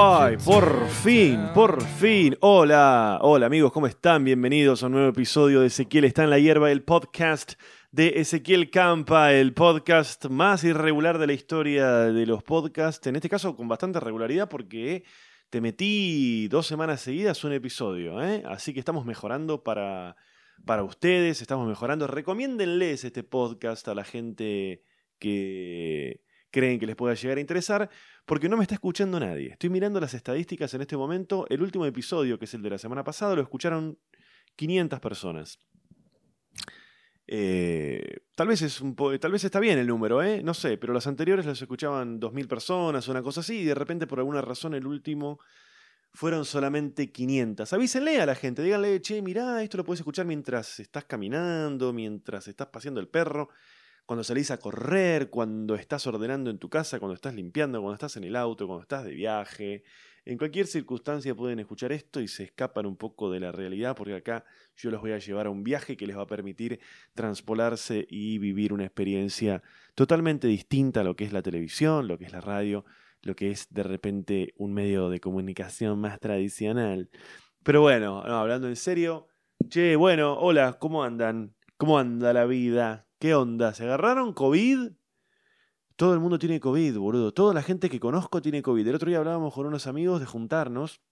¡Ay, por fin, por fin! Hola, hola amigos, ¿cómo están? Bienvenidos a un nuevo episodio de Ezequiel está en la hierba, el podcast de Ezequiel Campa, el podcast más irregular de la historia de los podcasts, en este caso con bastante regularidad porque te metí dos semanas seguidas un episodio, ¿eh? así que estamos mejorando para, para ustedes, estamos mejorando. Recomiéndenles este podcast a la gente que creen que les pueda llegar a interesar, porque no me está escuchando nadie. Estoy mirando las estadísticas en este momento. El último episodio, que es el de la semana pasada, lo escucharon 500 personas. Eh, tal, vez es un tal vez está bien el número, ¿eh? no sé, pero los anteriores los escuchaban 2.000 personas, una cosa así, y de repente por alguna razón el último fueron solamente 500. Avísenle a la gente, díganle, che, mirá, esto lo puedes escuchar mientras estás caminando, mientras estás paseando el perro cuando salís a correr, cuando estás ordenando en tu casa, cuando estás limpiando, cuando estás en el auto, cuando estás de viaje. En cualquier circunstancia pueden escuchar esto y se escapan un poco de la realidad porque acá yo los voy a llevar a un viaje que les va a permitir transpolarse y vivir una experiencia totalmente distinta a lo que es la televisión, lo que es la radio, lo que es de repente un medio de comunicación más tradicional. Pero bueno, hablando en serio, che, bueno, hola, ¿cómo andan? ¿Cómo anda la vida? ¿Qué onda? ¿Se agarraron COVID? Todo el mundo tiene COVID, boludo. Toda la gente que conozco tiene COVID. El otro día hablábamos con unos amigos de juntarnos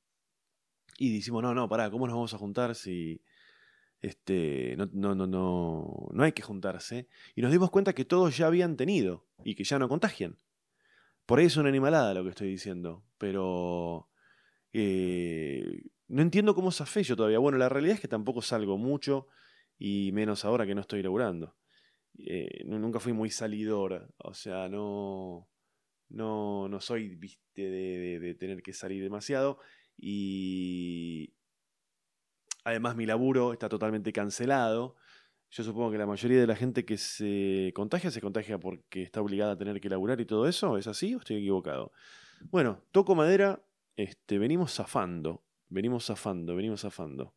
y decimos, no, no, pará, ¿cómo nos vamos a juntar si este, no, no, no, no, no hay que juntarse? Y nos dimos cuenta que todos ya habían tenido y que ya no contagian. Por ahí es una animalada lo que estoy diciendo, pero eh, no entiendo cómo se yo todavía. Bueno, la realidad es que tampoco salgo mucho y menos ahora que no estoy laburando. Eh, nunca fui muy salidor, o sea, no, no, no soy, viste, de, de, tener que salir demasiado y además mi laburo está totalmente cancelado. Yo supongo que la mayoría de la gente que se contagia se contagia porque está obligada a tener que laburar y todo eso. ¿Es así o estoy equivocado? Bueno, toco madera, este, venimos zafando, venimos zafando, venimos zafando.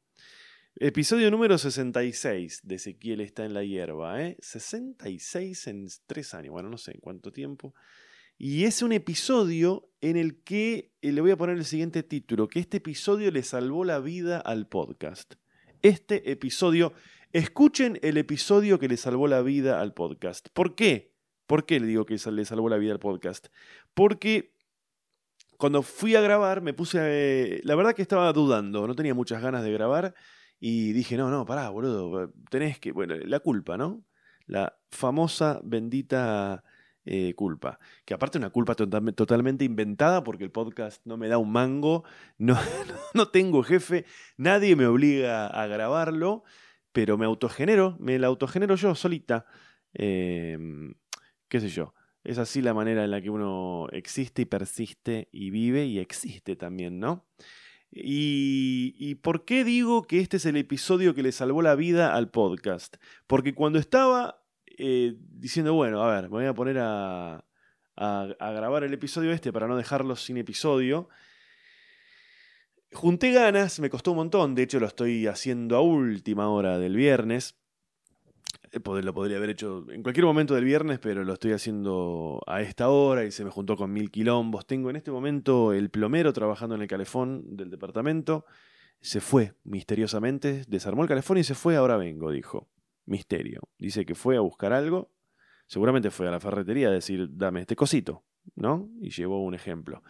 Episodio número 66 de Ezequiel está en la hierba, ¿eh? 66 en tres años, bueno, no sé en cuánto tiempo. Y es un episodio en el que eh, le voy a poner el siguiente título, que este episodio le salvó la vida al podcast. Este episodio, escuchen el episodio que le salvó la vida al podcast. ¿Por qué? ¿Por qué le digo que le salvó la vida al podcast? Porque cuando fui a grabar me puse, a, la verdad que estaba dudando, no tenía muchas ganas de grabar y dije, no, no, pará, boludo, tenés que, bueno, la culpa, ¿no? La famosa, bendita eh, culpa. Que aparte una culpa totalmente inventada porque el podcast no me da un mango, no, no tengo jefe, nadie me obliga a grabarlo, pero me autogenero, me la autogenero yo solita. Em, ¿Qué sé yo? Es así la manera en la que uno existe y persiste y vive y existe también, ¿no? Y, por qué digo que este es el episodio que le salvó la vida al podcast? Porque cuando estaba eh, diciendo, bueno, a ver, me voy a poner a, a, grabar el episodio este para no dejarlo sin episodio, junté ganas, me costó un montón, de hecho lo estoy haciendo a última hora del viernes. Eh, lo podría haber hecho en cualquier momento del viernes, pero lo estoy haciendo a esta hora y se me juntó con mil quilombos. Tengo en este momento el plomero trabajando en el calefón del departamento. Se fue misteriosamente, desarmó el calefón y se fue, ahora vengo, dijo. Misterio. Dice que fue a buscar algo. Seguramente fue a la ferretería a decir, dame este cosito, ¿no? Y llevó un ejemplo.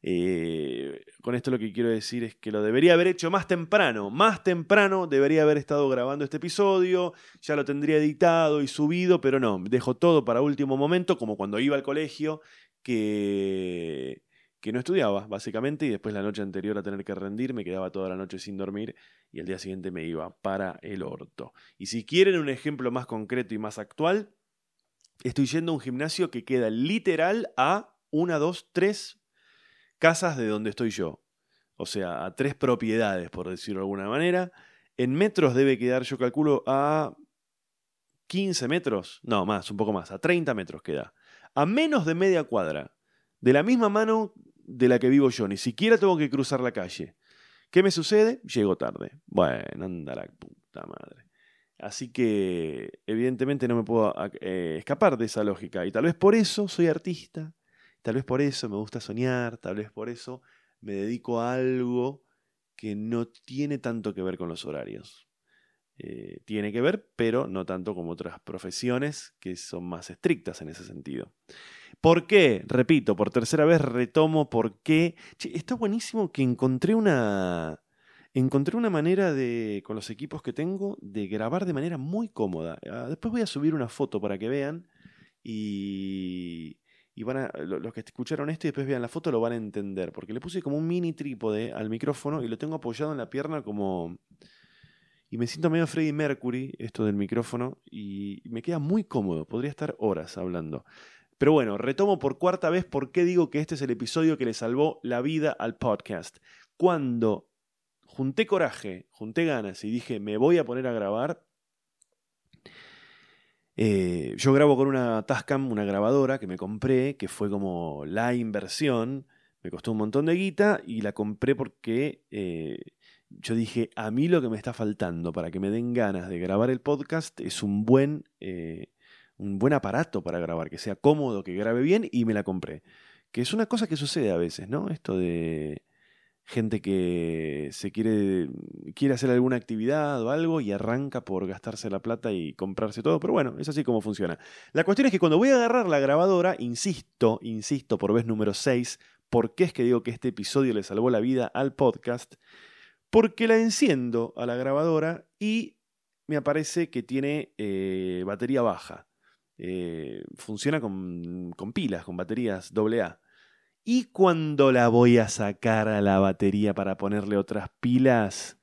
Eh, con esto lo que quiero decir es que lo debería haber hecho más temprano. Más temprano debería haber estado grabando este episodio, ya lo tendría editado y subido, pero no, dejo todo para último momento, como cuando iba al colegio, que, que no estudiaba, básicamente, y después la noche anterior a tener que rendir, me quedaba toda la noche sin dormir y al día siguiente me iba para el orto. Y si quieren un ejemplo más concreto y más actual, estoy yendo a un gimnasio que queda literal a una, dos, tres casas de donde estoy yo. O sea, a tres propiedades, por decirlo de alguna manera. En metros debe quedar, yo calculo, a 15 metros. No, más, un poco más. A 30 metros queda. A menos de media cuadra. De la misma mano de la que vivo yo. Ni siquiera tengo que cruzar la calle. ¿Qué me sucede? Llego tarde. Bueno, anda la puta madre. Así que evidentemente no me puedo eh, escapar de esa lógica. Y tal vez por eso soy artista, Tal vez por eso me gusta soñar, tal vez por eso me dedico a algo que no tiene tanto que ver con los horarios. Eh, tiene que ver, pero no tanto como otras profesiones que son más estrictas en ese sentido. ¿Por qué? Repito, por tercera vez retomo por qué. está buenísimo que encontré una. Encontré una manera de, con los equipos que tengo, de grabar de manera muy cómoda. Ah, después voy a subir una foto para que vean y, y van a, los que escucharon esto y después vean la foto lo van a entender, porque le puse como un mini trípode al micrófono y lo tengo apoyado en la pierna como... Y me siento medio Freddie Mercury, esto del micrófono, y me queda muy cómodo, podría estar horas hablando. Pero bueno, retomo por cuarta vez por qué digo que este es el episodio que le salvó la vida al podcast. Cuando junté coraje, junté ganas y dije, me voy a poner a grabar, eh, yo grabo con una Tascam, una grabadora que me compré, que fue como la inversión. Me costó un montón de guita y la compré porque eh, yo dije, a mí lo que me está faltando para que me den ganas de grabar el podcast es un buen, eh, un buen aparato para grabar, que sea cómodo, que grabe bien y me la compré. Que es una cosa que sucede a veces, ¿no? Esto de gente que se quiere, quiere hacer alguna actividad o algo y arranca por gastarse la plata y comprarse todo, pero bueno, es así como funciona. La cuestión es que cuando voy a agarrar la grabadora, insisto, insisto por vez número 6, ¿por qué es que digo que este episodio le salvó la vida al podcast? Porque la enciendo a la grabadora y me aparece que tiene eh, batería baja. Eh, funciona con, con pilas, con baterías AA. ¿Y cuando la voy a sacar a la batería para ponerle otras pilas?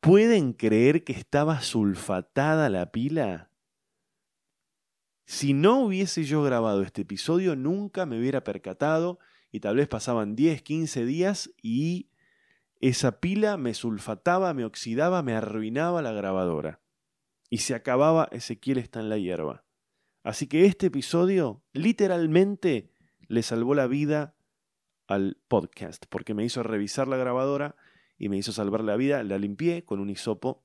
¿Pueden creer que estaba sulfatada la pila? Si no hubiese yo grabado este episodio, nunca me hubiera percatado y tal vez pasaban 10, 15 días y esa pila me sulfataba, me oxidaba, me arruinaba la grabadora. Y se acababa Ezequiel está en la hierba. Así que este episodio literalmente le salvó la vida al podcast, porque me hizo revisar la grabadora y me hizo salvar la vida. La limpié con un hisopo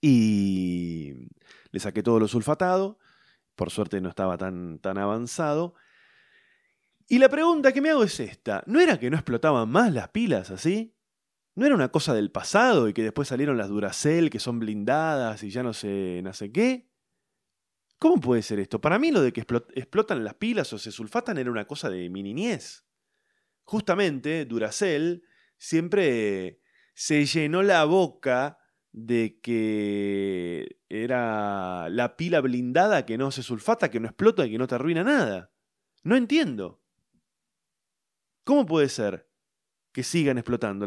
y le saqué todo lo sulfatado. Por suerte no estaba tan, tan avanzado. Y la pregunta que me hago es esta: ¿no era que no explotaban más las pilas así? ¿No era una cosa del pasado y que después salieron las Duracell que son blindadas y ya no sé, no sé qué? ¿Cómo puede ser esto? Para mí lo de que explotan las pilas o se sulfatan era una cosa de mi niñez. Justamente Duracell siempre se llenó la boca de que era la pila blindada que no se sulfata, que no explota y que no te arruina nada. No entiendo. ¿Cómo puede ser que sigan explotando?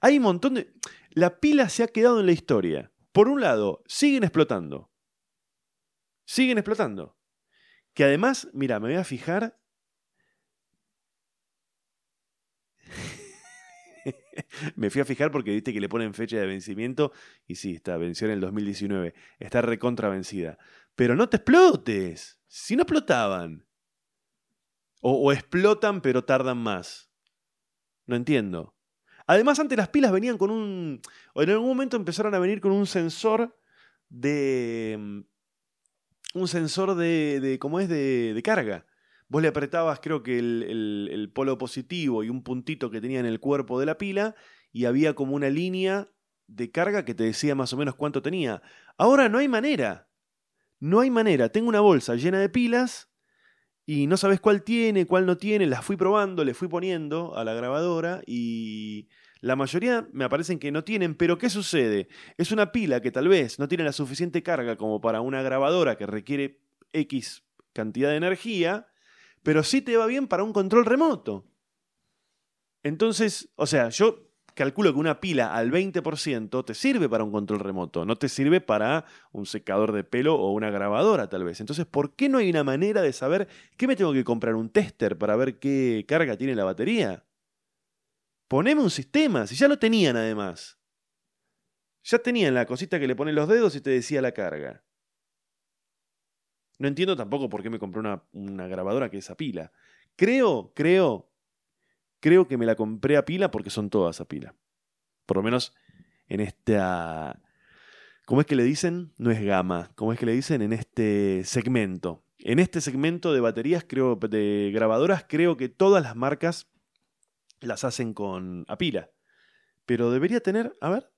Hay un montón de... La pila se ha quedado en la historia. Por un lado, siguen explotando. Siguen explotando. Que además, mira, me voy a fijar. me fui a fijar porque viste que le ponen fecha de vencimiento y sí, está, venció en el 2019. Está recontra vencida. Pero no te explotes. Si no explotaban. O, o explotan pero tardan más. No entiendo. Además, antes las pilas venían con un. O en algún momento empezaron a venir con un sensor de mm, un sensor de, de ¿cómo es? De, carga. Vos le apretabas, creo que el, el, polo positivo y un puntito que tenía en el cuerpo de la pila, y había como una línea de carga que te decía más o menos cuánto tenía. Ahora no hay manera. No hay manera. Tengo una bolsa llena de pilas y no sabes cuál tiene, cuál no tiene. Las fui probando, le fui poniendo a la grabadora y la mayoría me aparecen que no tienen, pero ¿qué sucede? Es una pila que tal vez no tiene la suficiente carga como para una grabadora que requiere X cantidad de energía, pero sí te va bien para un control remoto. Entonces, o sea, yo calculo que una pila al 20% te sirve para un control remoto, no te sirve para un secador de pelo o una grabadora tal vez. Entonces, ¿por qué no hay una manera de saber qué me tengo que comprar un tester para ver qué carga tiene la batería? Poneme un sistema, si ya lo tenían además. Ya tenían la cosita que le ponen los dedos y te decía la carga. No entiendo tampoco por qué me compré una, una grabadora que es a pila. Creo, creo, creo que me la compré a pila porque son todas a pila. Por lo menos en esta... ¿Cómo es que le dicen? No es gama. ¿Cómo es que le dicen? En este segmento. En este segmento de baterías, creo, de grabadoras, creo que todas las marcas las hacen con a pila. Pero debería tener, a ver,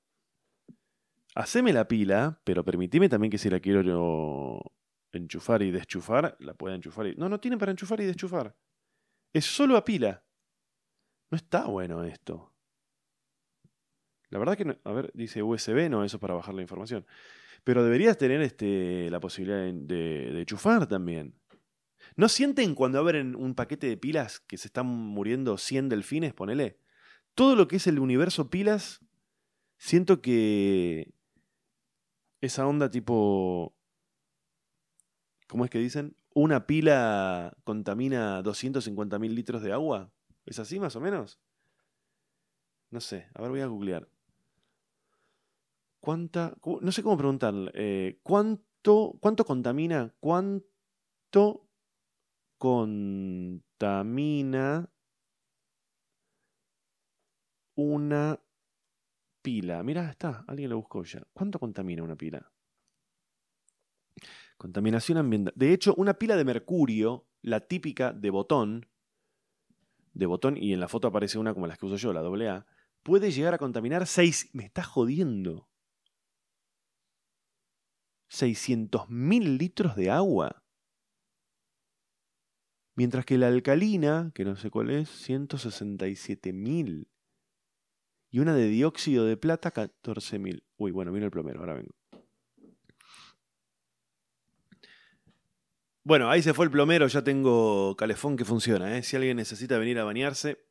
haceme la pila, pero permitime también que si la quiero yo enchufar y deschufar, la pueda enchufar y... No, no tiene para enchufar y deschufar. Es solo a pila. No está bueno esto. La verdad que, no, a ver, dice USB, no, eso es para bajar la información. Pero deberías tener este, la posibilidad de, enchufar también. ¿No sienten cuando abren un paquete de pilas que se están muriendo 100 delfines, ponele? Todo lo que es el universo pilas, siento que esa onda tipo... ¿Cómo es que dicen? Una pila contamina 250.000 litros de agua. ¿Es así más o menos? No sé, a ver, voy a googlear. ¿Cuánta? No sé cómo preguntar. Eh, ¿cuánto, ¿Cuánto contamina? ¿Cuánto contamina una pila? Mira, está, alguien lo buscó ya. ¿Cuánto contamina una pila? Contaminación ambiental. De hecho, una pila de mercurio, la típica de botón, de botón, y en la foto aparece una como las que uso yo, la AA, puede llegar a contaminar 6. Me está jodiendo. 600.000 litros de agua. Mientras que la alcalina, que no sé cuál es, 167.000. Y una de dióxido de plata, 14.000. Uy, bueno, vino el plomero, ahora vengo. Bueno, ahí se fue el plomero, ya tengo calefón que funciona. ¿eh? Si alguien necesita venir a bañarse,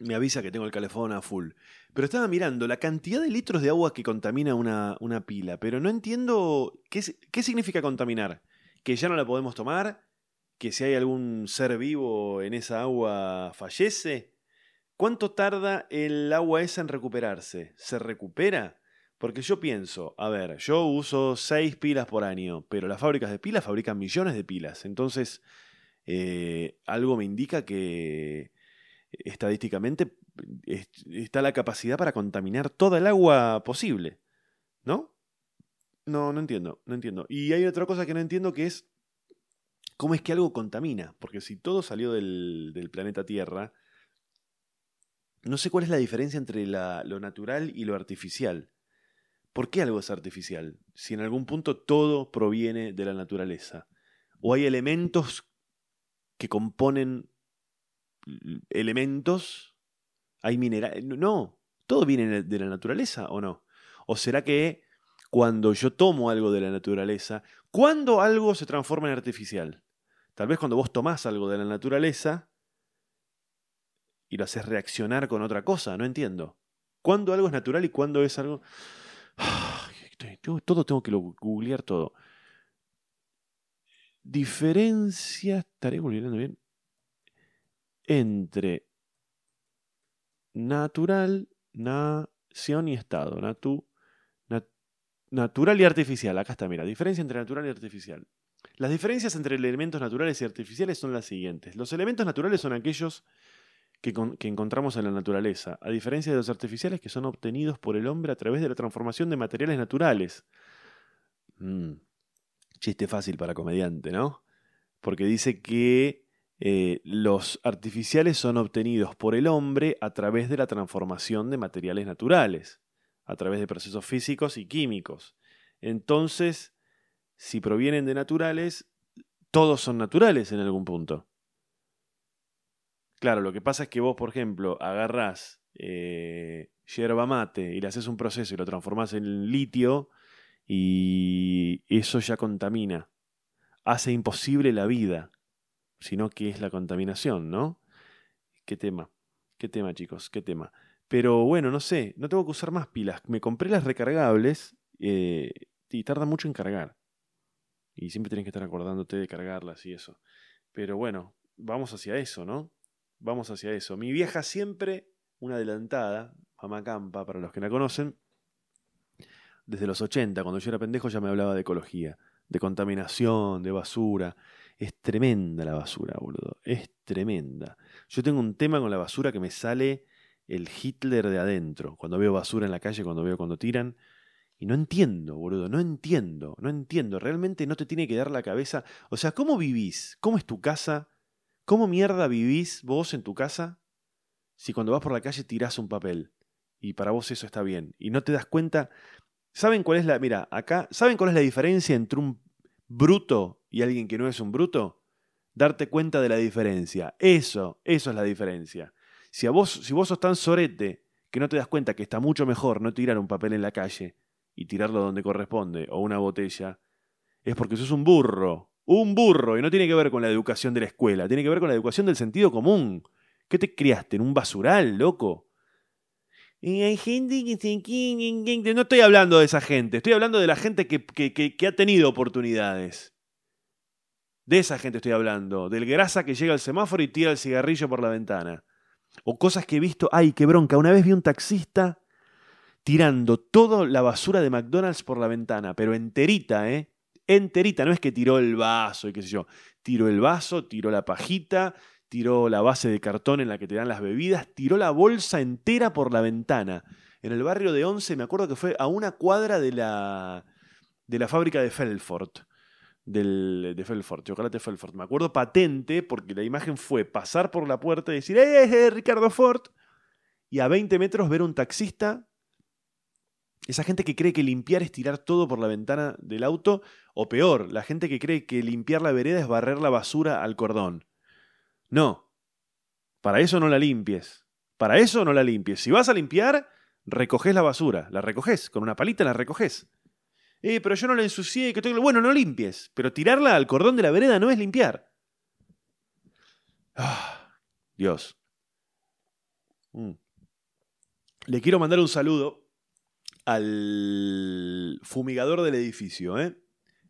me avisa que tengo el calefón a full. Pero estaba mirando la cantidad de litros de agua que contamina una, una pila, pero no entiendo qué, qué significa contaminar. ¿Que ya no la podemos tomar? ¿Que si hay algún ser vivo en esa agua fallece? ¿Cuánto tarda el agua esa en recuperarse? ¿Se recupera? Porque yo pienso, a ver, yo uso seis pilas por año, pero las fábricas de pilas fabrican millones de pilas. Entonces, eh, algo me indica que estadísticamente está la capacidad para contaminar toda el agua posible. ¿No? No, no entiendo, no entiendo. Y hay otra cosa que no entiendo que es cómo es que algo contamina. Porque si todo salió del, del planeta Tierra, no sé cuál es la diferencia entre la, lo natural y lo artificial. ¿Por qué algo es artificial? Si en algún punto todo proviene de la naturaleza. O hay elementos que componen elementos, hay minerales. No, todo viene de la naturaleza o no. ¿O será que cuando yo tomo algo de la naturaleza, cuando algo se transforma en artificial? Tal vez cuando vos tomás algo de la naturaleza y lo haces reaccionar con otra cosa, no entiendo. ¿Cuándo algo es natural y cuándo es algo... Todo tengo que googlear todo. Diferencia, estaré googleando bien entre natural, nación y estado. Natu, natural y artificial. Acá está, mira, diferencia entre natural y artificial. Las diferencias entre elementos naturales y artificiales son las siguientes. Los elementos naturales son aquellos que, encontramos en la naturaleza, a diferencia de los artificiales que son obtenidos por el hombre a través de la transformación de materiales naturales. Mm, chiste fácil para comediante, ¿no? Porque dice que eh, los artificiales son obtenidos por el hombre a través de la transformación de materiales naturales, a través de procesos físicos y químicos. Entonces, si provienen de naturales, todos son naturales en algún punto. Claro, lo que pasa es que vos, por ejemplo, agarrás eh, yerba mate y le haces un proceso y lo transformás en litio y eso ya contamina. Hace imposible la vida sino que es la contaminación, ¿no? Qué tema, qué tema chicos, qué tema. Pero bueno, no sé, no tengo que usar más pilas. Me compré las recargables eh, y tarda mucho en cargar. Y siempre tienes que estar acordándote de cargarlas y eso. Pero bueno, vamos hacia eso, ¿no? Vamos hacia eso. Mi vieja siempre, una adelantada, mamá Campa, para los que la conocen, desde los 80, cuando yo era pendejo, ya me hablaba de ecología, de contaminación, de basura. Es tremenda la basura, boludo. Es tremenda. Yo tengo un tema con la basura que me sale el Hitler de adentro. Cuando veo basura en la calle, cuando veo cuando tiran. Y no entiendo, boludo, no entiendo, no entiendo. Realmente no te tiene que dar la cabeza. O sea, ¿cómo vivís? ¿Cómo es tu casa? ¿Cómo mierda vivís vos en tu casa? si cuando vas por la calle tirás un papel y para vos eso está bien y no te das cuenta? ¿Saben cuál es la, mira, acá, ¿saben cuál es la diferencia entre un bruto y alguien que no es un bruto? Darte cuenta de la diferencia. Eso, eso es la diferencia. Si, a vos, si vos sos tan sorete que no te das cuenta que está mucho mejor no tirar un papel en la calle y tirarlo donde corresponde o una botella, es porque sos un burro. Un burro. Y no tiene que ver con la educación de la escuela, tiene que ver con la educación del sentido común. ¿Qué te criaste? ¿En un basural, loco? Y hay gente que. No estoy hablando de esa gente, estoy hablando de la gente que, que, ha tenido oportunidades. De esa gente estoy hablando, del grasa que llega al semáforo y tira el cigarrillo por la ventana. O cosas que he visto, ay, qué bronca, una vez vi un taxista tirando toda la basura de McDonald's por la ventana, pero enterita, ¿eh? Enterita, no es que tiró el vaso y qué sé yo, tiró el vaso, tiró la pajita, tiró la base de cartón en la que te dan las bebidas, tiró la bolsa entera por la ventana. En el barrio de Once, me acuerdo que fue a una cuadra de la, de la fábrica de Felfort del, de Felfort, Chocolate Felfort. Me acuerdo patente porque la imagen fue pasar por la puerta y decir, ¡eh, eh, Ricardo Ford! Y a 20 metros ver un taxista. Esa gente que cree que limpiar es tirar todo por la ventana del auto, o peor, la gente que cree que limpiar la vereda es barrer la basura al cordón. No, para eso no la limpies. Para eso no la limpies. Si vas a limpiar, recoges la basura. La recoges, con una palita la recoges. Eh, pero yo no la ensucié. Que Bueno, no limpies. Pero tirarla al cordón de la vereda no es limpiar. Ah, Dios. Mm. Le quiero mandar un saludo al fumigador del edificio. ¿eh?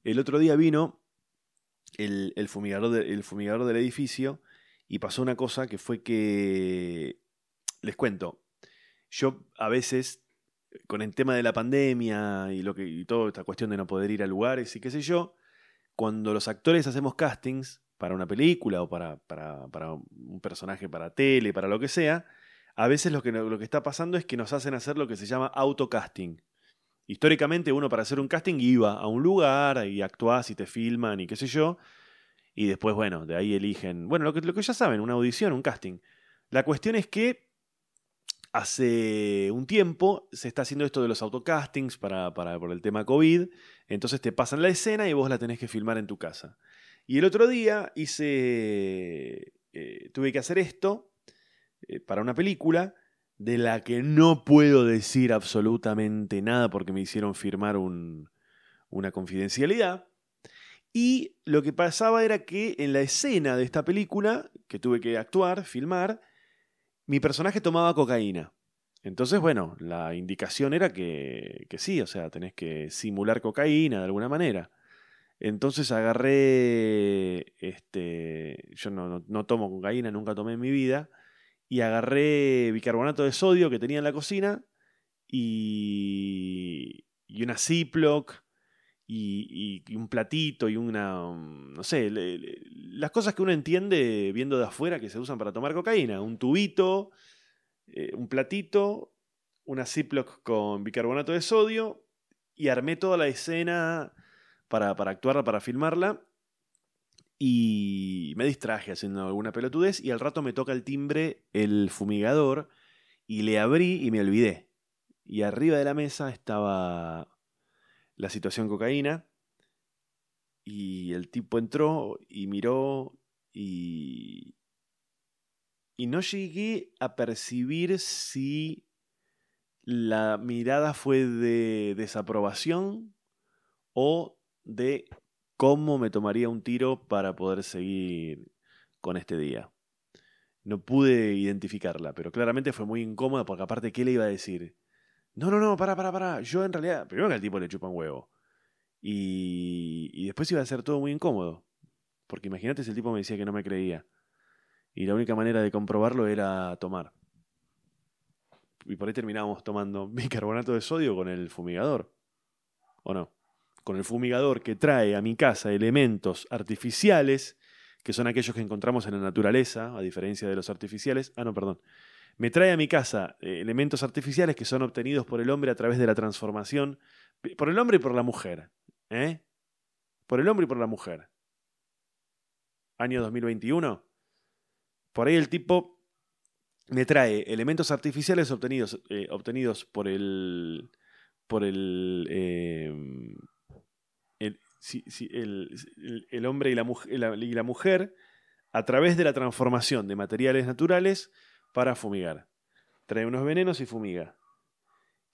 El otro día vino el, fumigador el fumigador del edificio y pasó una cosa que fue que, les cuento, yo a veces con el tema de la pandemia y, lo que, y toda esta cuestión de no poder ir a lugares y qué sé yo, cuando los actores hacemos castings para una película o para, para, para un personaje para tele, para lo que sea, a veces lo que, lo que está pasando es que nos hacen hacer lo que se llama autocasting. Históricamente uno para hacer un casting iba a un lugar y actuás y te filman y qué sé yo, y después, bueno, de ahí eligen, bueno, lo que, lo que ya saben, una audición, un casting. La cuestión es que hace un tiempo se está haciendo esto de los autocastings para, para, por el tema COVID. Entonces te pasan la escena y vos la tenés que filmar en tu casa. Y el otro día hice. Eh, tuve que hacer esto eh, para una película de la que no puedo decir absolutamente nada porque me hicieron firmar un, una confidencialidad. Y lo que pasaba era que en la escena de esta película, que tuve que actuar, filmar, mi personaje tomaba cocaína. Entonces, bueno, la indicación era que, sí, o sea, tenés que simular cocaína de alguna manera. Entonces agarré, este, yo no, no, tomo cocaína, nunca tomé en mi vida, y agarré bicarbonato de sodio que tenía en la cocina y, y una Ziploc y, y, un platito y una, no sé, las cosas que uno entiende viendo de afuera que se usan para tomar cocaína, un tubito, eh, un platito, una Ziploc con bicarbonato de sodio y armé toda la escena para, para actuarla, para filmarla. Y me distraje haciendo alguna pelotudez y al rato me toca el timbre el fumigador y le abrí y me olvidé. Y arriba de la mesa estaba la situación cocaína y el tipo entró y miró y, y no llegué a percibir si la mirada fue de desaprobación o de cómo me tomaría un tiro para poder seguir con este día. No pude identificarla, pero claramente fue muy incómoda porque aparte, ¿qué le iba a decir? No, no, no, para, para, para. Yo en realidad, primero que al tipo le chupa un huevo. Y, y después iba a ser todo muy incómodo. Porque imagínate si el tipo me decía que no me creía. Y la única manera de comprobarlo era tomar. Y por ahí terminábamos tomando bicarbonato de sodio con el fumigador. ¿O no? Con el fumigador que trae a mi casa elementos artificiales, que son aquellos que encontramos en la naturaleza, a diferencia de los artificiales. Ah, no, perdón. Me trae a mi casa eh, elementos artificiales que son obtenidos por el hombre a través de la transformación. Por el hombre y por la mujer. ¿Eh? Por el hombre y por la mujer. Año 2021 por ahí el tipo me trae elementos artificiales obtenidos, eh, obtenidos por el. por el. eh, el, hombre y la- y la mujer a través de la transformación de materiales naturales para fumigar. Trae unos venenos y fumiga.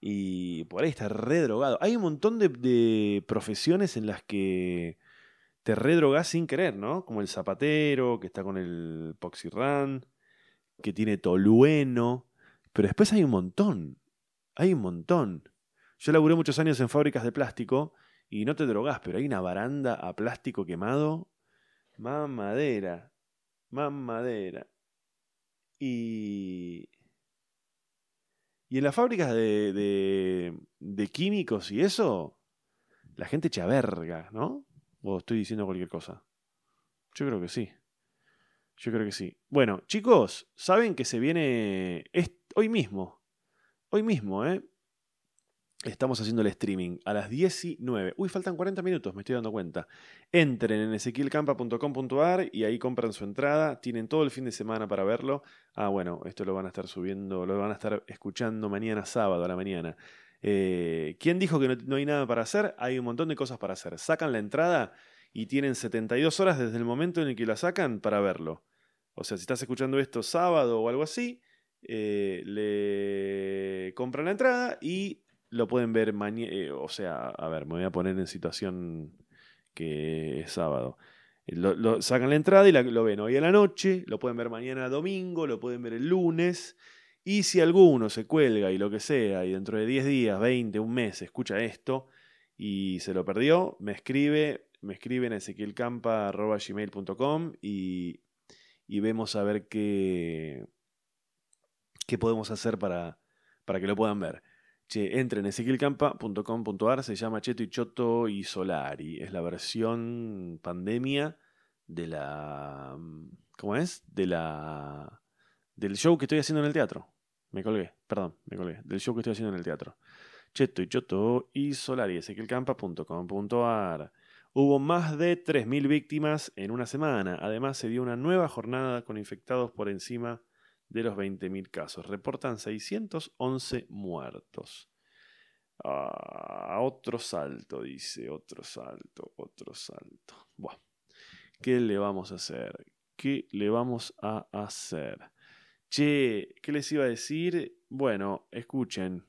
Y por ahí está re drogado. Hay un montón de, de profesiones en las que te redrogás sin querer, ¿no? Como el zapatero, que está con el Poxirran, que tiene tolueno. Pero después hay un montón. Hay un montón. Yo laburé muchos años en fábricas de plástico y no te drogás, pero hay una baranda a plástico quemado. Mamadera. Mamadera. Y. Y en las fábricas de, de, de químicos y eso, la gente echa verga, ¿no? ¿O estoy diciendo cualquier cosa? Yo creo que sí. Yo creo que sí. Bueno, chicos, saben que se viene hoy mismo. Hoy mismo, ¿eh? Estamos haciendo el streaming a las 19. Uy, faltan 40 minutos, me estoy dando cuenta. Entren en ezequielcampa.com.ar y ahí compran su entrada. Tienen todo el fin de semana para verlo. Ah, bueno, esto lo van a estar subiendo, lo van a estar escuchando mañana sábado a la mañana. Eh, ¿Quién dijo que no, hay nada para hacer? Hay un montón de cosas para hacer. Sacan la entrada y tienen 72 horas desde el momento en el que la sacan para verlo. O sea, si estás escuchando esto sábado o algo así, eh, le compran la entrada y lo pueden ver mañana. o sea, a ver, me voy a poner en situación que es sábado. Eh, Lo, sacan la entrada y lo ven hoy a la noche, lo pueden ver mañana domingo, lo pueden ver el lunes. Y si alguno se cuelga y lo que sea, y dentro de 10 días, 20, un mes, escucha esto y se lo perdió, me escribe, me escriben a ezequielcampa.gmail.com y, y vemos a ver qué, qué podemos hacer para, para que lo puedan ver. Che, entren en ezequielcampa.com.ar, se llama Cheto y Choto y Solari. Es la versión pandemia de la. ¿Cómo es? De la. Del show que estoy haciendo en el teatro. Me colgué, perdón, me colgué. Del show que estoy haciendo en el teatro. Cheto y Choto y Solari, ezequielcampa.com.ar. Hubo más de 3.000 víctimas en una semana. Además, se dio una nueva jornada con infectados por encima de los 20.000 casos. Reportan 611 muertos. Ah, otro salto, dice, otro salto, otro salto. Buah. ¿Qué le vamos a hacer? ¿Qué le vamos a hacer? Che, ¿qué les iba a decir? Bueno, escuchen.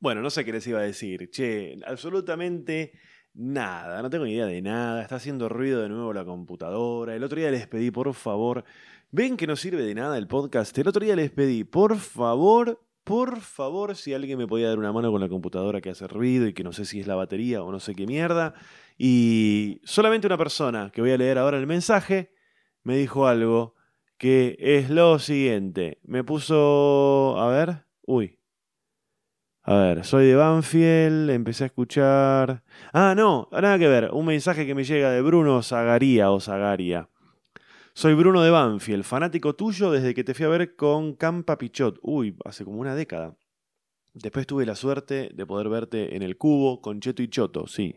Bueno, no sé qué les iba a decir. Che, absolutamente nada. No tengo ni idea de nada. Está haciendo ruido de nuevo la computadora. El otro día les pedí, por favor. ¿Ven que no sirve de nada el podcast? El otro día les pedí, por favor, por favor, si alguien me podía dar una mano con la computadora que hace ruido y que no sé si es la batería o no sé qué mierda. Y solamente una persona, que voy a leer ahora el mensaje, me dijo algo que es lo siguiente. Me puso... A ver. Uy. A ver, soy de Banfield, empecé a escuchar... Ah, no, nada que ver. Un mensaje que me llega de Bruno Zagaría o Zagaria. Soy Bruno de Banfield, fanático tuyo desde que te fui a ver con Campa Pichot. Uy, hace como una década. Después tuve la suerte de poder verte en el Cubo con Cheto y Choto, sí.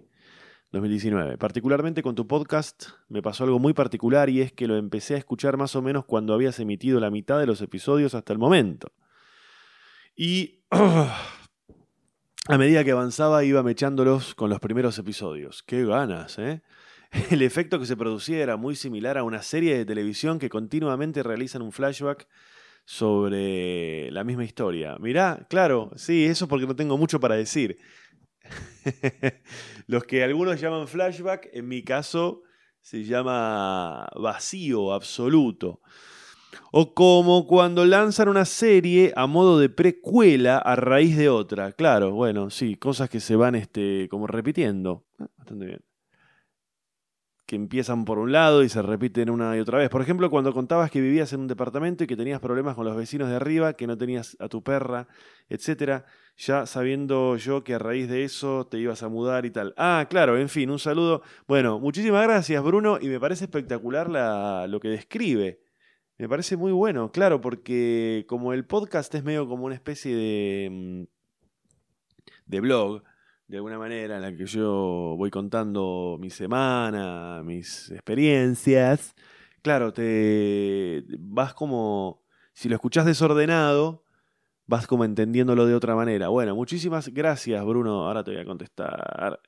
2019. Particularmente con tu podcast me pasó algo muy particular y es que lo empecé a escuchar más o menos cuando habías emitido la mitad de los episodios hasta el momento. Y a medida que avanzaba iba mechándolos con los primeros episodios. Qué ganas, ¿eh? El efecto que se producía era muy similar a una serie de televisión que continuamente realizan un flashback sobre la misma historia. Mirá, claro, sí, eso porque no tengo mucho para decir. Los que algunos llaman flashback, en mi caso se llama vacío absoluto. O como cuando lanzan una serie a modo de precuela a raíz de otra. Claro, bueno, sí, cosas que se van este, como repitiendo. Ah, Bastante bien. Que empiezan por un lado y se repiten una y otra vez. Por ejemplo, cuando contabas que vivías en un departamento y que tenías problemas con los vecinos de arriba, que no tenías a tu perra, etcétera, ya sabiendo yo que a raíz de eso te ibas a mudar y tal. Ah, claro, en fin, un saludo. Bueno, muchísimas gracias, Bruno, y me parece espectacular la, lo que describe. Me parece muy bueno, claro, porque como el podcast es medio como una especie de, mm, de blog, de alguna manera, en la que yo voy contando mi semana, mis experiencias. claro, te vas como, si lo escuchás desordenado, vas como entendiéndolo de otra manera. Bueno, muchísimas gracias, Bruno. Ahora te voy a contestar.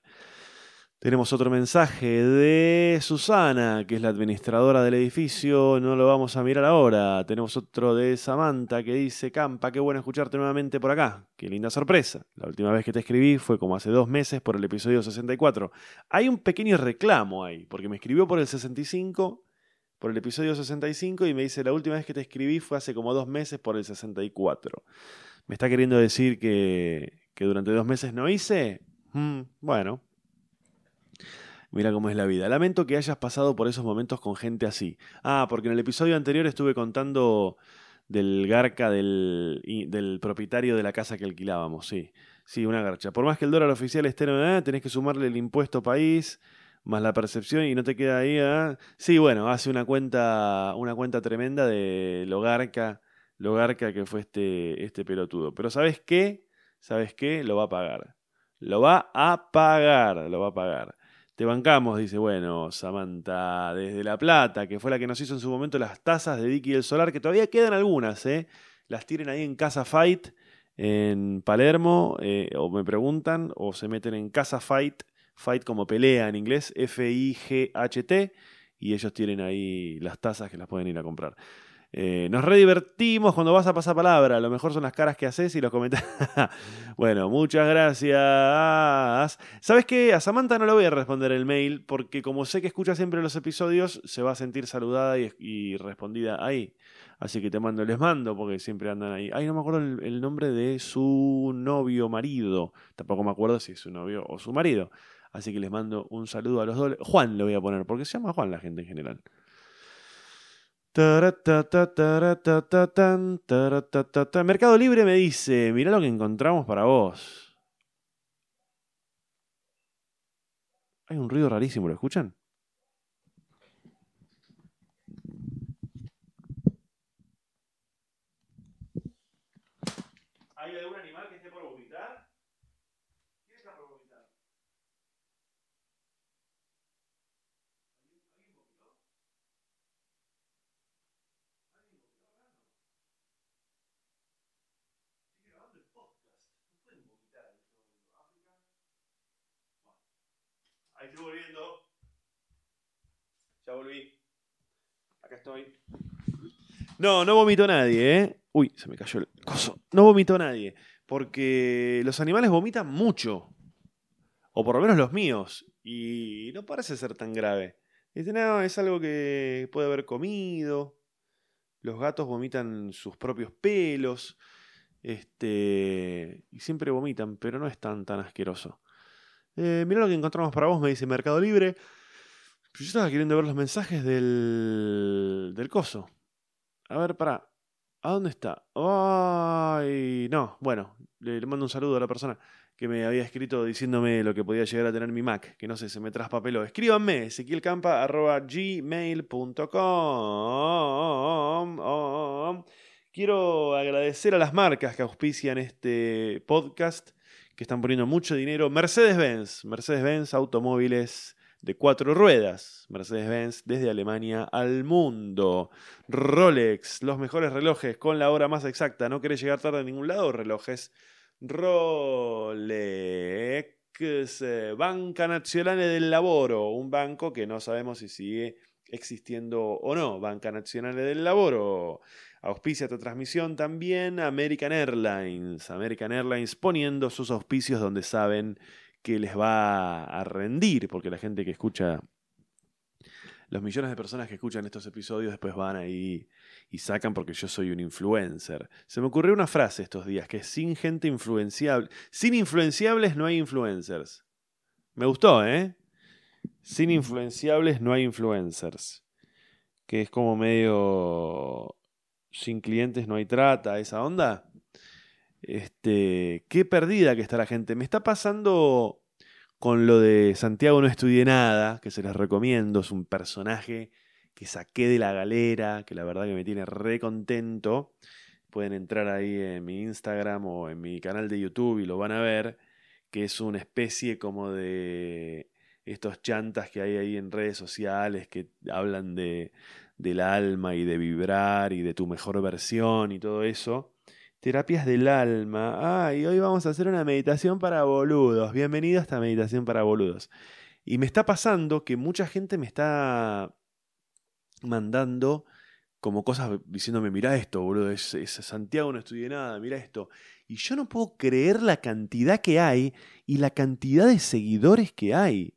Tenemos otro mensaje de Susana, que es la administradora del edificio. No lo vamos a mirar ahora. Tenemos otro de Samantha que dice: Campa, qué bueno escucharte nuevamente por acá. Qué linda sorpresa. La última vez que te escribí fue como hace dos meses por el episodio 64. Hay un pequeño reclamo ahí, porque me escribió por el 65, por el episodio 65, y me dice: La última vez que te escribí fue hace como dos meses por el 64. ¿Me está queriendo decir que, que durante dos meses no hice? Mm, bueno, Mira cómo es la vida. Lamento que hayas pasado por esos momentos con gente así. Ah, porque en el episodio anterior estuve contando del garca del, del propietario de la casa que alquilábamos, sí. Sí, una garcha. Por más que el dólar oficial esté en tenés que sumarle el impuesto país más la percepción y no te queda ahí. ¿eh? Sí, bueno, hace una cuenta, una cuenta tremenda de lo garca, lo garca que fue este, este pelotudo. Pero ¿sabes qué? ¿Sabes qué? Lo va a pagar. Lo va a pagar, lo va a pagar. Te bancamos, dice, bueno, Samantha, desde La Plata, que fue la que nos hizo en su momento las tazas de Dicky del Solar, que todavía quedan algunas, ¿eh? Las tienen ahí en Casa Fight, en Palermo, eh, o me preguntan, o se meten en Casa Fight, Fight como pelea en inglés, F-I-G-H-T, y ellos tienen ahí las tazas que las pueden ir a comprar. Eh, nos redivertimos cuando vas a pasar palabra. Lo mejor son las caras que haces y los comentarios. bueno, muchas gracias. ¿Sabes qué? A Samantha no le voy a responder el mail porque como sé que escucha siempre los episodios, se va a sentir saludada y, respondida ahí. Así que te mando, les mando porque siempre andan ahí. Ay, no me acuerdo el, nombre de su novio marido. Tampoco me acuerdo si es su novio o su marido. Así que les mando un saludo a los dos. Juan le voy a poner porque se llama Juan la gente en general. Mercado Libre me dice, mirá lo que encontramos para vos. Hay un ruido rarísimo, ¿lo escuchan? ¿Hay algún animal que esté por vomitar? ¿Quién está por vomitar? Ahí estoy volviendo. Ya volví. Acá estoy. No, no vomitó nadie, ¿eh? Uy, se me cayó el coso. No vomitó nadie. Porque los animales vomitan mucho. O por lo menos los míos. Y no parece ser tan grave. Dice, no, es algo que puede haber comido. Los gatos vomitan sus propios pelos. Este. Y siempre vomitan, pero no es tan tan asqueroso. Eh, mira lo que encontramos para vos, me dice Mercado Libre. Yo estaba queriendo ver los mensajes del, del coso. A ver, para. ¿A dónde está? Ay, no. Bueno, le, mando un saludo a la persona que me había escrito diciéndome lo que podía llegar a tener mi Mac, que no sé, se me traspapeló. Escríbanme, ezequielcampa.gmail.com. Quiero agradecer a las marcas que auspician este podcast que están poniendo mucho dinero. Mercedes-Benz, Mercedes-Benz automóviles de cuatro ruedas. Mercedes-Benz desde Alemania al mundo. Rolex, los mejores relojes con la hora más exacta. ¿No querés llegar tarde a ningún lado? Relojes. Rolex. Banca Nazionale del Laboro, un banco que no sabemos si sigue existiendo o no. Banca Nazionale del Laboro. Auspicia esta transmisión también American Airlines. American Airlines poniendo sus auspicios donde saben que les va a rendir, porque la gente que escucha, los millones de personas que escuchan estos episodios después van ahí y sacan porque yo soy un influencer. Se me ocurrió una frase estos días que es sin gente influenciable. Sin influenciables no hay influencers. Me gustó, ¿eh? Sin influenciables no hay influencers. Que es como medio sin clientes no hay trata, esa onda. Este, qué perdida que está la gente. Me está pasando con lo de Santiago no estudié nada, que se les recomiendo, es un personaje que saqué de la galera, que la verdad que me tiene re contento. Pueden entrar ahí en mi Instagram o en mi canal de YouTube y lo van a ver, que es una especie como de estos chantas que hay ahí en redes sociales que hablan de, del alma y de vibrar y de tu mejor versión y todo eso. Terapias del alma. Ah, y hoy vamos a hacer una meditación para boludos. Bienvenido a esta meditación para boludos. Y me está pasando que mucha gente me está mandando como cosas diciéndome, mira esto, boludo, es, Santiago, no estudié nada, mira esto. Y yo no puedo creer la cantidad que hay y la cantidad de seguidores que hay.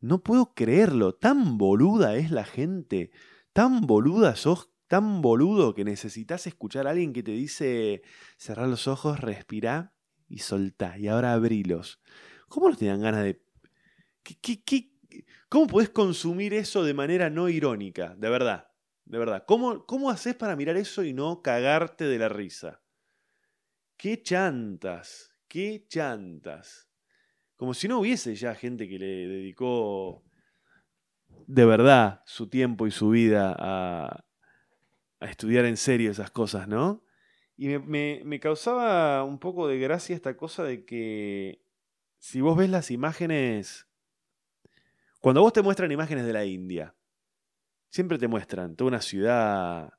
No puedo creerlo, tan boluda es la gente, tan boluda sos, tan boludo que necesitas escuchar a alguien que te dice, cerrar los ojos, respira y soltá, y ahora abrilos. ¿Cómo no te dan ganas de... ¿Qué, qué, cómo podés consumir eso de manera no irónica? De verdad. De verdad, ¿cómo, ¿cómo haces para mirar eso y no cagarte de la risa? ¡Qué chantas! ¡Qué chantas! Como si no hubiese ya gente que le dedicó de verdad su tiempo y su vida a, a estudiar en serio esas cosas, ¿no? Y me, me, causaba un poco de gracia esta cosa de que si vos ves las imágenes, cuando vos te muestran imágenes de la India, Siempre te muestran toda una ciudad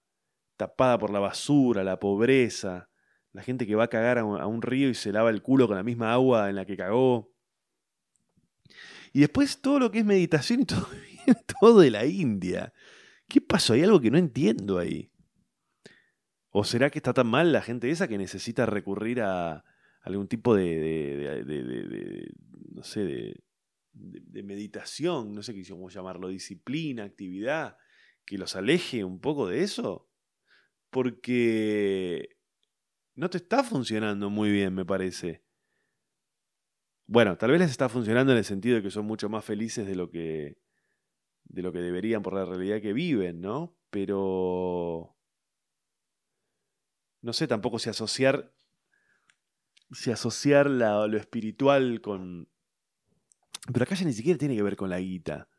tapada por la basura, la pobreza, la gente que va a cagar a un, río y se lava el culo con la misma agua en la que cagó. Y después todo lo que es meditación y todo, todo de la India. ¿Qué pasó? Hay algo que no entiendo ahí. ¿O será que está tan mal la gente esa que necesita recurrir a algún tipo de, de no sé, de, meditación, no sé llamarlo, disciplina, actividad, que los aleje un poco de eso? Porque no te está funcionando muy bien, me parece. Bueno, tal vez les está funcionando en el sentido de que son mucho más felices de lo que de lo que deberían por la realidad que viven, ¿no? Pero no sé tampoco si asociar si asociar lo espiritual con pero acá ya ni siquiera tiene que ver con la guita.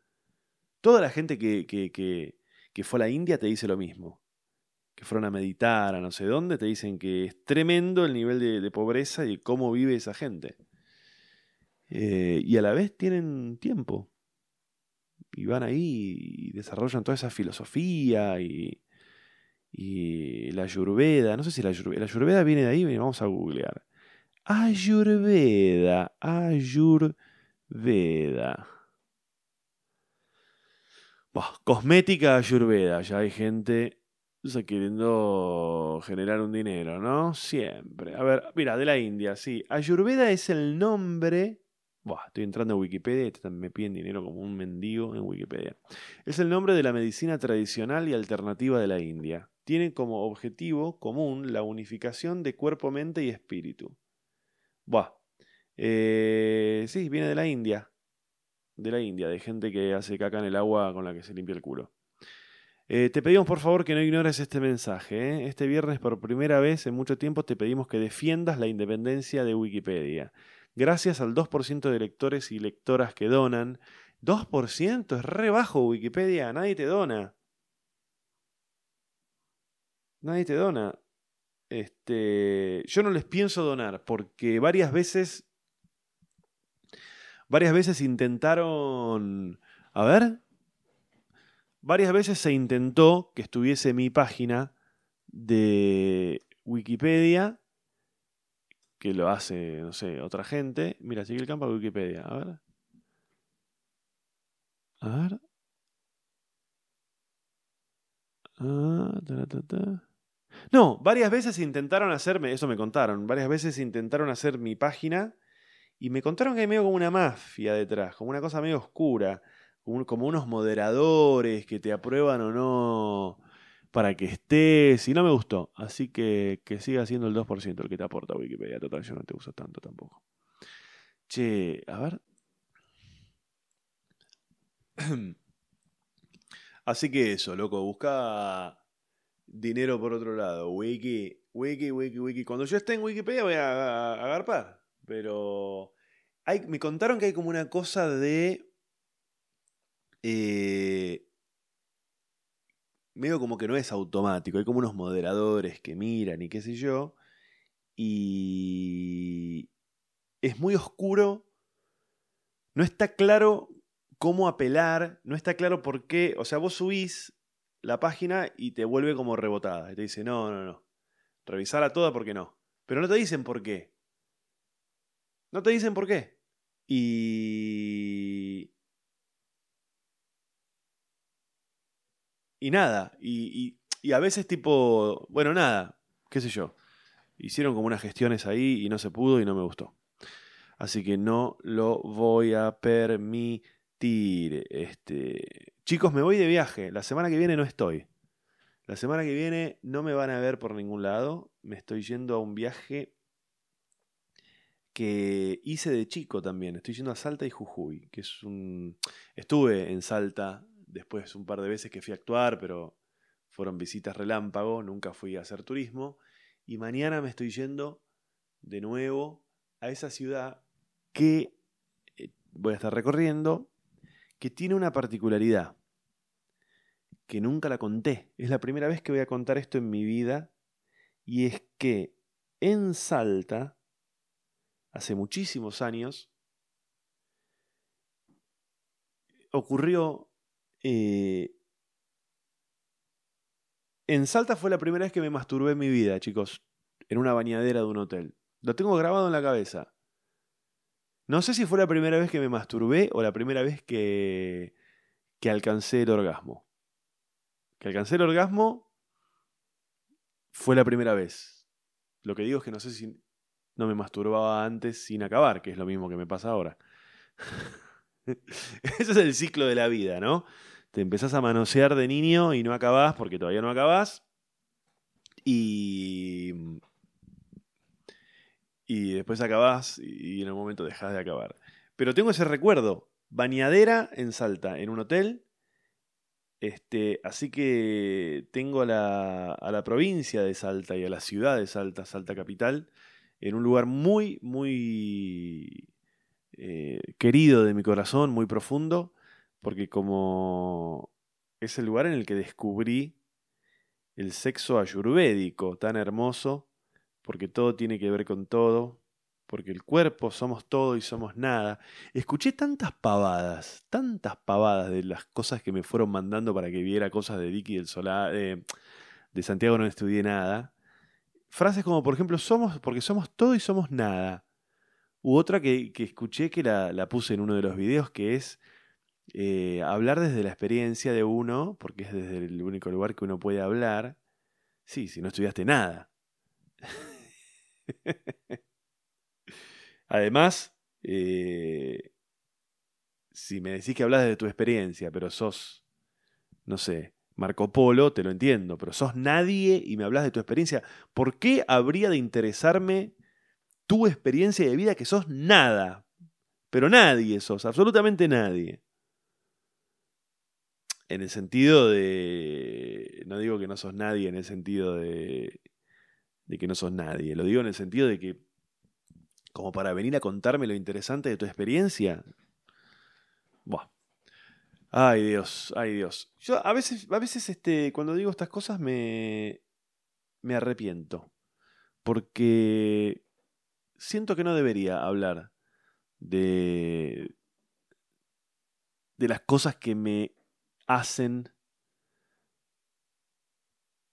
Toda la gente que, que, que fue a la India te dice lo mismo. Que fueron a meditar a no sé dónde, te dicen que es tremendo el nivel de, pobreza y cómo vive esa gente. Eh, y a la vez tienen tiempo. Y van ahí y desarrollan toda esa filosofía y, y la ayurveda. No sé si la ayurveda, la ayurveda viene de ahí, vamos a googlear. Ayurveda, ayurveda cosmética ayurveda, ya hay gente queriendo generar un dinero, ¿no? Siempre. A ver, mira, de la India, sí. Ayurveda es el nombre. Estoy entrando a Wikipedia y me piden dinero como un mendigo en Wikipedia. Es el nombre de la medicina tradicional y alternativa de la India. Tiene como objetivo común la unificación de cuerpo, mente y espíritu. Buah. Eh, sí, viene de la India de la India, de gente que hace caca en el agua con la que se limpia el culo. Eh, te pedimos por favor que no ignores este mensaje. ¿eh? Este viernes por primera vez en mucho tiempo te pedimos que defiendas la independencia de Wikipedia. Gracias al 2% de lectores y lectoras que donan. 2% es re bajo Wikipedia, nadie te dona. Nadie te dona. Este, yo no les pienso donar porque varias veces varias veces intentaron, a ver, varias veces se intentó que estuviese mi página de Wikipedia, que lo hace, no sé, otra gente. Mira, sigue el campo de Wikipedia, a ver. A ver. Ah, no, varias veces intentaron hacerme, eso me contaron, varias veces intentaron hacer mi página y me contaron que hay medio como una mafia detrás, como una cosa medio oscura, como, unos moderadores que te aprueban o no para que estés. Y no me gustó. Así que que siga siendo el 2% el que te aporta Wikipedia. Total, yo no te uso tanto tampoco. Che, a ver. Así que eso, loco, busca dinero por otro lado. Wiki, wiki, wiki, wiki. Cuando yo esté en Wikipedia voy a agarpar. Pero me contaron que hay como una cosa de... Eh, medio como que no es automático, hay como unos moderadores que miran y qué sé yo. Y es muy oscuro. No está claro cómo apelar, no está claro por qué, o sea, vos subís la página y te vuelve como rebotada, y te dice, no, no, no, revisala toda porque no, pero no te dicen por qué. No te dicen por qué. Y... Y nada, y, a veces tipo, bueno, nada, qué sé yo. Hicieron como unas gestiones ahí y no se pudo y no me gustó. Así que no lo voy a permitir. Este... Chicos, me voy de viaje. La semana que viene no estoy. La semana que viene no me van a ver por ningún lado. Me estoy yendo a un viaje que hice de chico también. Estoy yendo a Salta y Jujuy, que es un... Estuve en Salta después un par de veces que fui a actuar, pero fueron visitas relámpago, nunca fui a hacer turismo. Y mañana me estoy yendo de nuevo a esa ciudad que eh, voy a estar recorriendo, que tiene una particularidad que nunca la conté. Es la primera vez que voy a contar esto en mi vida. Y es que en Salta, hace muchísimos años, ocurrió... Eh, en Salta fue la primera vez que me masturbé en mi vida, chicos, en una bañadera de un hotel. Lo tengo grabado en la cabeza. No sé si fue la primera vez que me masturbé o la primera vez que, que alcancé el orgasmo. Que alcancé el orgasmo fue la primera vez. Lo que digo es que no sé si no me masturbaba antes sin acabar, que es lo mismo que me pasa ahora. Ese es el ciclo de la vida, ¿no? Te empezás a manosear de niño y no acabás porque todavía no acabás. Y y después acabás y en un momento dejás de acabar. Pero tengo ese recuerdo, bañadera en Salta, en un hotel. Este, así que tengo a la, a la provincia de Salta y a la ciudad de Salta, Salta Capital, en un lugar muy, muy eh, querido de mi corazón, muy profundo, porque como es el lugar en el que descubrí el sexo ayurvédico tan hermoso porque todo tiene que ver con todo, porque el cuerpo somos todo y somos nada. Escuché tantas pavadas, tantas pavadas de las cosas que me fueron mandando para que viera cosas de Vicky del Solar, de, Santiago no estudié nada. Frases como, por ejemplo, somos, porque somos todo y somos nada. U otra que, escuché que la, puse en uno de los videos, que es eh, hablar desde la experiencia de uno, porque es desde el único lugar que uno puede hablar. Sí, si no estudiaste nada. Además, eh, si me decís que hablas de tu experiencia, pero sos, no sé, Marco Polo, te lo entiendo, pero sos nadie y me hablas de tu experiencia, ¿por qué habría de interesarme tu experiencia de vida que sos nada? Pero nadie sos, absolutamente nadie. En el sentido de... No digo que no sos nadie, en el sentido de de que no sos nadie. Lo digo en el sentido de que, como para venir a contarme lo interesante de tu experiencia. Buah. Ay Dios, ay Dios. Yo a veces, a veces este, cuando digo estas cosas me, me arrepiento. Porque siento que no debería hablar de, de las cosas que me hacen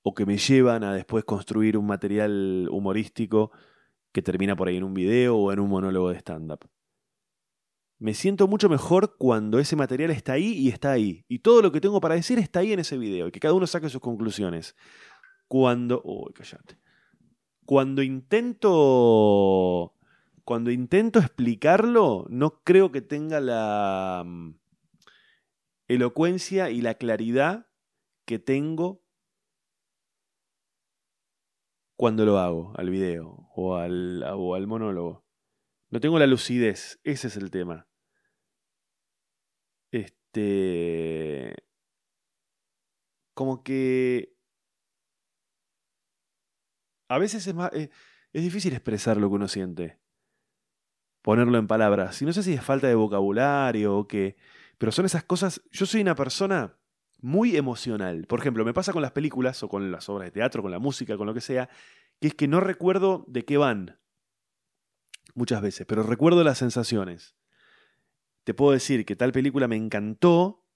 o que me llevan a después construir un material humorístico que termina por ahí en un video o en un monólogo de stand-up. Me siento mucho mejor cuando ese material está ahí y está ahí. Y todo lo que tengo para decir está ahí en ese video. Y que cada uno saque sus conclusiones. Cuando. Uy, callate. Cuando intento. Cuando intento explicarlo, no creo que tenga la mm, elocuencia y la claridad que tengo cuando lo hago, al video o al, o al monólogo. No tengo la lucidez, ese es el tema. Este. Como que. A veces es, más, es, difícil expresar lo que uno siente. Ponerlo en palabras. Y no sé si es falta de vocabulario o qué. Pero son esas cosas. Yo soy una persona muy emocional. Por ejemplo, me pasa con las películas o con las obras de teatro, con la música, con lo que sea, que es que no recuerdo de qué van muchas veces, pero recuerdo las sensaciones. te puedo decir que tal película me encantó,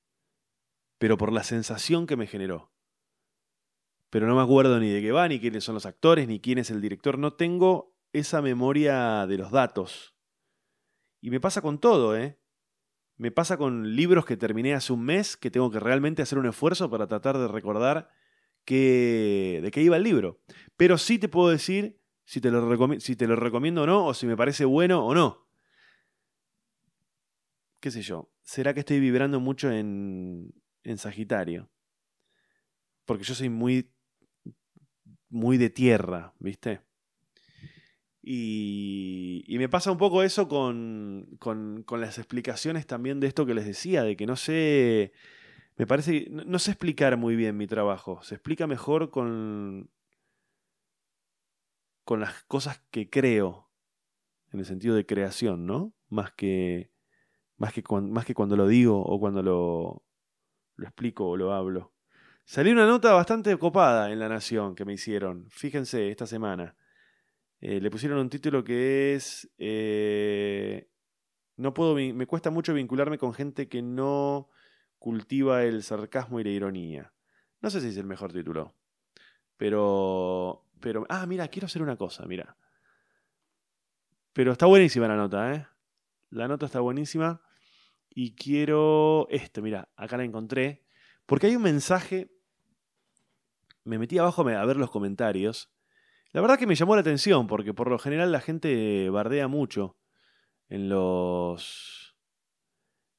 pero por la sensación que me generó. Pero no me acuerdo ni de qué va, ni quiénes son los actores, ni quién es el director. No tengo esa memoria de los datos. Y me pasa con todo, ¿eh? Me pasa con libros que terminé hace un mes, que tengo que realmente hacer un esfuerzo para tratar de recordar de qué iba el libro. Pero sí te puedo decir si te, lo si te lo recomiendo o no, o si me parece bueno o no. ¿Qué sé yo? ¿Será que estoy vibrando mucho en, en Sagitario? Porque yo soy muy, muy de tierra, ¿viste? Y, y, me pasa un poco eso con, con, con, las explicaciones también de esto que les decía, de que no sé, me parece, no, sé explicar muy bien mi trabajo, se explica mejor con, con las cosas que creo, en el sentido de creación, ¿no? Más que, más que, más que cuando lo digo o cuando lo, lo explico o lo hablo. Salió una nota bastante copada en La Nación que me hicieron, fíjense, esta semana. Eh, le pusieron un título que es... Eh, no puedo, me cuesta mucho vincularme con gente que no cultiva el sarcasmo y la ironía. No sé si es el mejor título, pero pero, ah, mira, quiero hacer una cosa, mira. Pero está buenísima la nota, ¿eh? La nota está buenísima. Y quiero esto, mira, acá la encontré. Porque hay un mensaje. Me metí abajo a ver los comentarios. La verdad que me llamó la atención, porque por lo general la gente bardea mucho en los.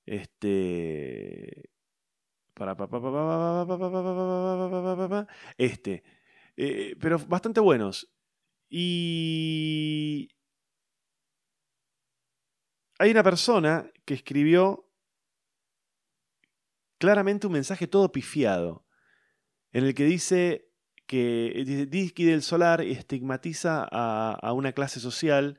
Este. Este. Eh, pero bastante buenos. Y hay una persona que escribió claramente un mensaje todo pifiado, en el que dice que Disky del Solar estigmatiza a, a, una clase social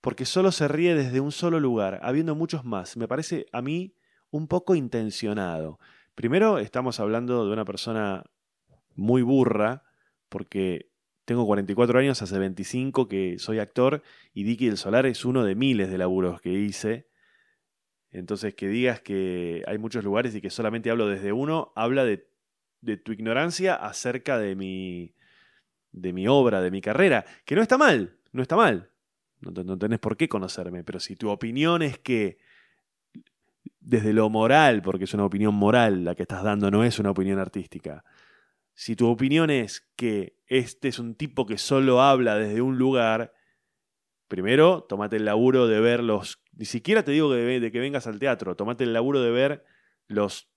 porque solo se ríe desde un solo lugar, habiendo muchos más. Me parece a mí un poco intencionado. Primero, estamos hablando de una persona muy burra, porque tengo 44 años, hace 25 que soy actor y Dicky del Solar es uno de miles de laburos que hice. Entonces, que digas que hay muchos lugares y que solamente hablo desde uno, habla de, tu ignorancia acerca de mi, de mi obra, de mi carrera, que no está mal, no está mal. No, no tenés por qué conocerme, pero si tu opinión es que desde lo moral, porque es una opinión moral la que estás dando, no es una opinión artística, si tu opinión es que este es un tipo que solo habla desde un lugar, primero, tomate el laburo de ver los... Ni siquiera te digo de, que vengas al teatro, tomate el laburo de ver los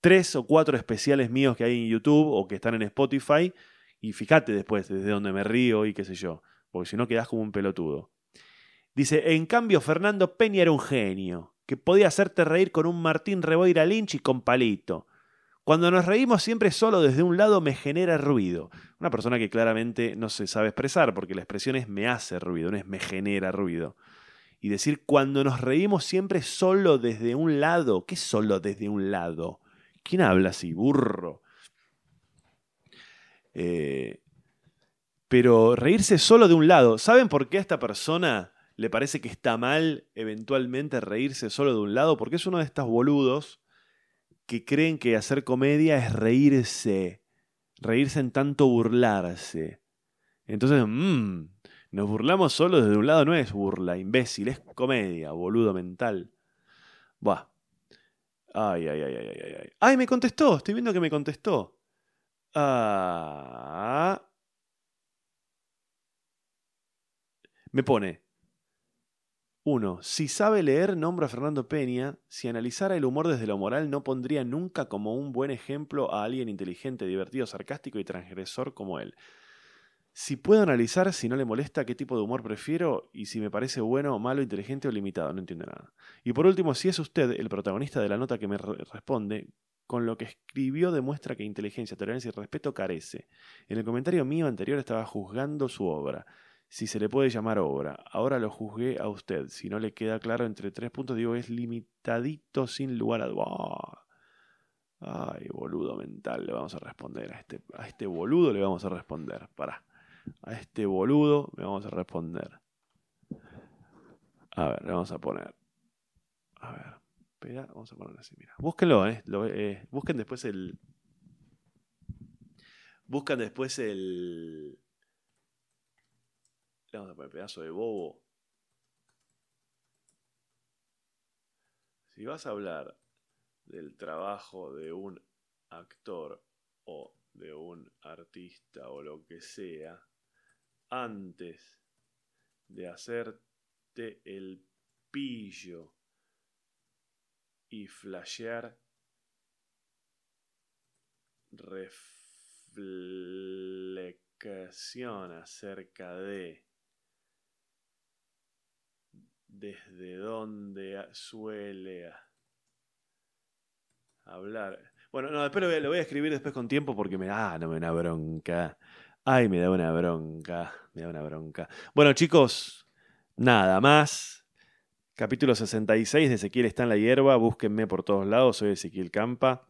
tres o cuatro especiales míos que hay en YouTube o que están en Spotify y fíjate después desde dónde me río y qué sé yo, porque si no quedas como un pelotudo. Dice, en cambio Fernando Peña era un genio, que podía hacerte reír con un Martín Reboira Lynch y con Palito. Cuando nos reímos siempre solo desde un lado me genera ruido. Una persona que claramente no se sabe expresar, porque la expresión es me hace ruido, no es me genera ruido. Y decir cuando nos reímos siempre solo desde un lado. ¿Qué solo desde un lado? ¿Quién habla así? Burro. Eh, pero reírse solo de un lado. ¿Saben por qué a esta persona le parece que está mal eventualmente reírse solo de un lado? Porque es uno de estos boludos que creen que hacer comedia es reírse, reírse en tanto burlarse. Entonces, mmm, nos burlamos solo desde un lado, no es burla, imbécil, es comedia, boludo mental. Buah. Ay, ay, ay, ay, ay, ay. Ay, me contestó, estoy viendo que me contestó. Ah. Me pone, 1. Si sabe leer, nombra a Fernando Peña. Si analizara el humor desde lo moral, no pondría nunca como un buen ejemplo a alguien inteligente, divertido, sarcástico y transgresor como él. Si puedo analizar, si no le molesta, qué tipo de humor prefiero y si me parece bueno, malo, inteligente o limitado, no entiende nada. Y por último, si es usted el protagonista de la nota que me responde, con lo que escribió demuestra que inteligencia, tolerancia y respeto carece. En el comentario mío anterior estaba juzgando su obra si se le puede llamar obra. Ahora lo juzgué a usted. Si no le queda claro entre tres puntos, digo, es limitadito sin lugar a... Ay, boludo mental, le vamos a responder. A este, a este boludo le vamos a responder. Para. A este boludo le vamos a responder. A ver, le vamos a poner. A ver, espera, vamos a ponerlo así, mira. Búsquenlo, ¿eh? Lo- eh, busquen después el... Buscan después el... Le vamos a poner pedazo de bobo. Si vas a hablar del trabajo de un actor o de un artista o lo que sea, antes de hacerte el pillo y flashear reflexión acerca de desde dónde suele hablar. Bueno, no, después lo voy, a, escribir después con tiempo porque me da, ah, no me da bronca. Ay, me da una bronca, me da una bronca. Bueno, chicos, nada más. Capítulo 66 de Ezequiel está en la hierba. Búsquenme por todos lados. Soy Ezequiel Campa.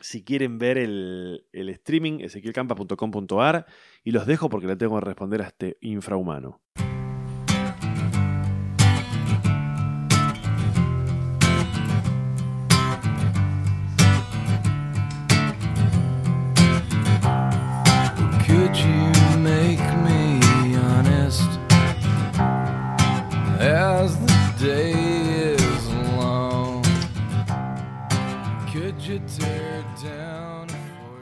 Si quieren ver el, el streaming, ezequielcampa.com.ar. Y los dejo porque le tengo que responder a este infrahumano.